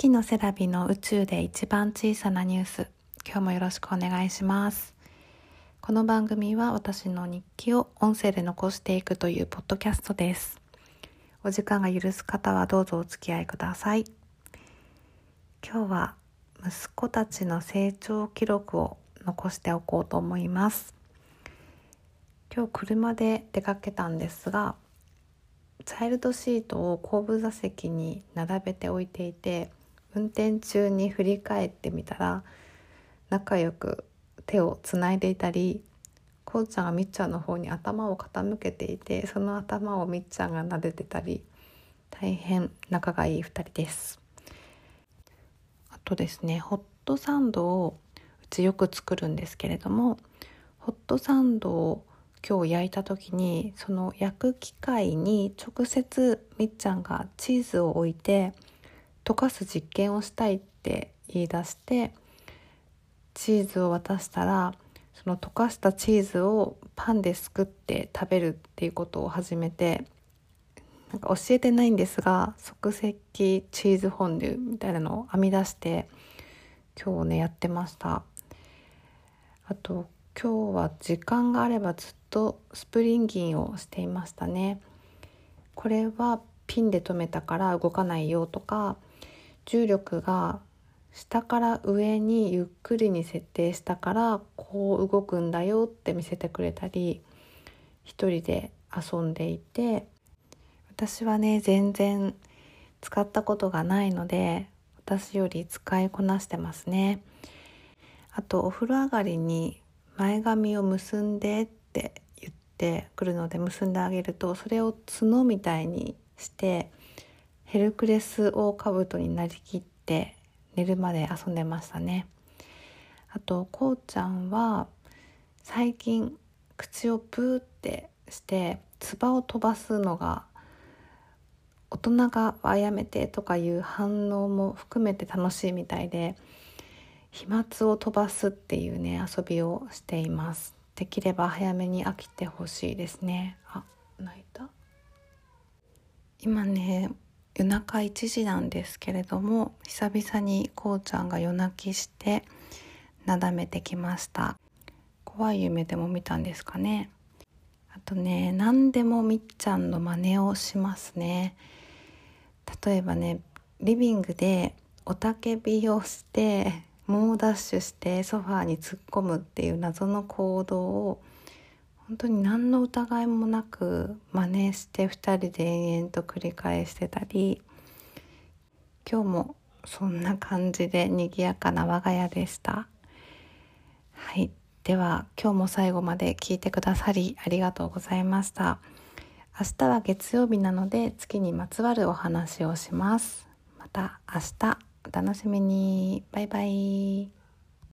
月のセラビの宇宙で一番小さなニュース。今日もよろしくお願いします。この番組は私の日記を音声で残していくというポッドキャストです。お時間が許す方はどうぞお付き合いください。今日は息子たちの成長記録を残しておこうと思います。今日車で出かけたんですがチャイルドシートを後部座席に並べておいていて運転中に振り返ってみたら仲良く手をつないでいたりこうちゃんがみっちゃんの方に頭を傾けていてその頭をみっちゃんが撫でてたり大変仲がいい2人です。あとですねホットサンドをうちよく作るんですけれどもホットサンドを今日焼いた時にその焼く機械に直接みっちゃんがチーズを置いて溶かす実験をしたいって言い出してチーズを渡したらその溶かしたチーズをパンですくって食べるっていうことを始めてなんか教えてないんですが即席チーズフォンデュみたいなのを編み出して今日ねやってました。あと今日は時間があればずっとスプリンギンをしていましたね。これはピンで留めたから動かないよとか重力が下から上にゆっくりに設定したからこう動くんだよって見せてくれたり一人で遊んでいて私はね全然使ったことがないので私より使いこなしてますね。あとお風呂上がりに前髪を結んでって言ってくるので結んであげるとそれを角みたいにしてヘルクレスオオカブトになりきって寝るまで遊んでましたね。あとこうちゃんは最近口をプーってして唾を飛ばすのが大人が「あやめて」とかいう反応も含めて楽しいみたいで飛沫を飛ばすっていうね遊びをしています。できれば早めに飽きてほしいですね。あ泣いた？今ね夜中1時なんですけれども久々にこうちゃんが夜泣きしてなだめてきました。怖い夢でも見たんですかね。あとね何でもみっちゃんの真似をしますね。例えばねリビングで雄たけびをして猛ダッシュしてソファーに突っ込むっていう謎の行動を本当に何の疑いもなく真似して2人で延々と繰り返してたり今日もそんな感じで賑やかな我が家でした。はい。では今日も最後まで聞いてくださりありがとうございました。明日は月曜日なので月にまつわるお話をします。また明日お楽しみに。バイバイ。